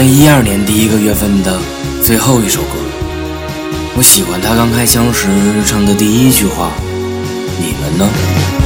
二零一二年第一个月份的最后一首歌。我喜欢他刚开箱时唱的第一句话你们呢？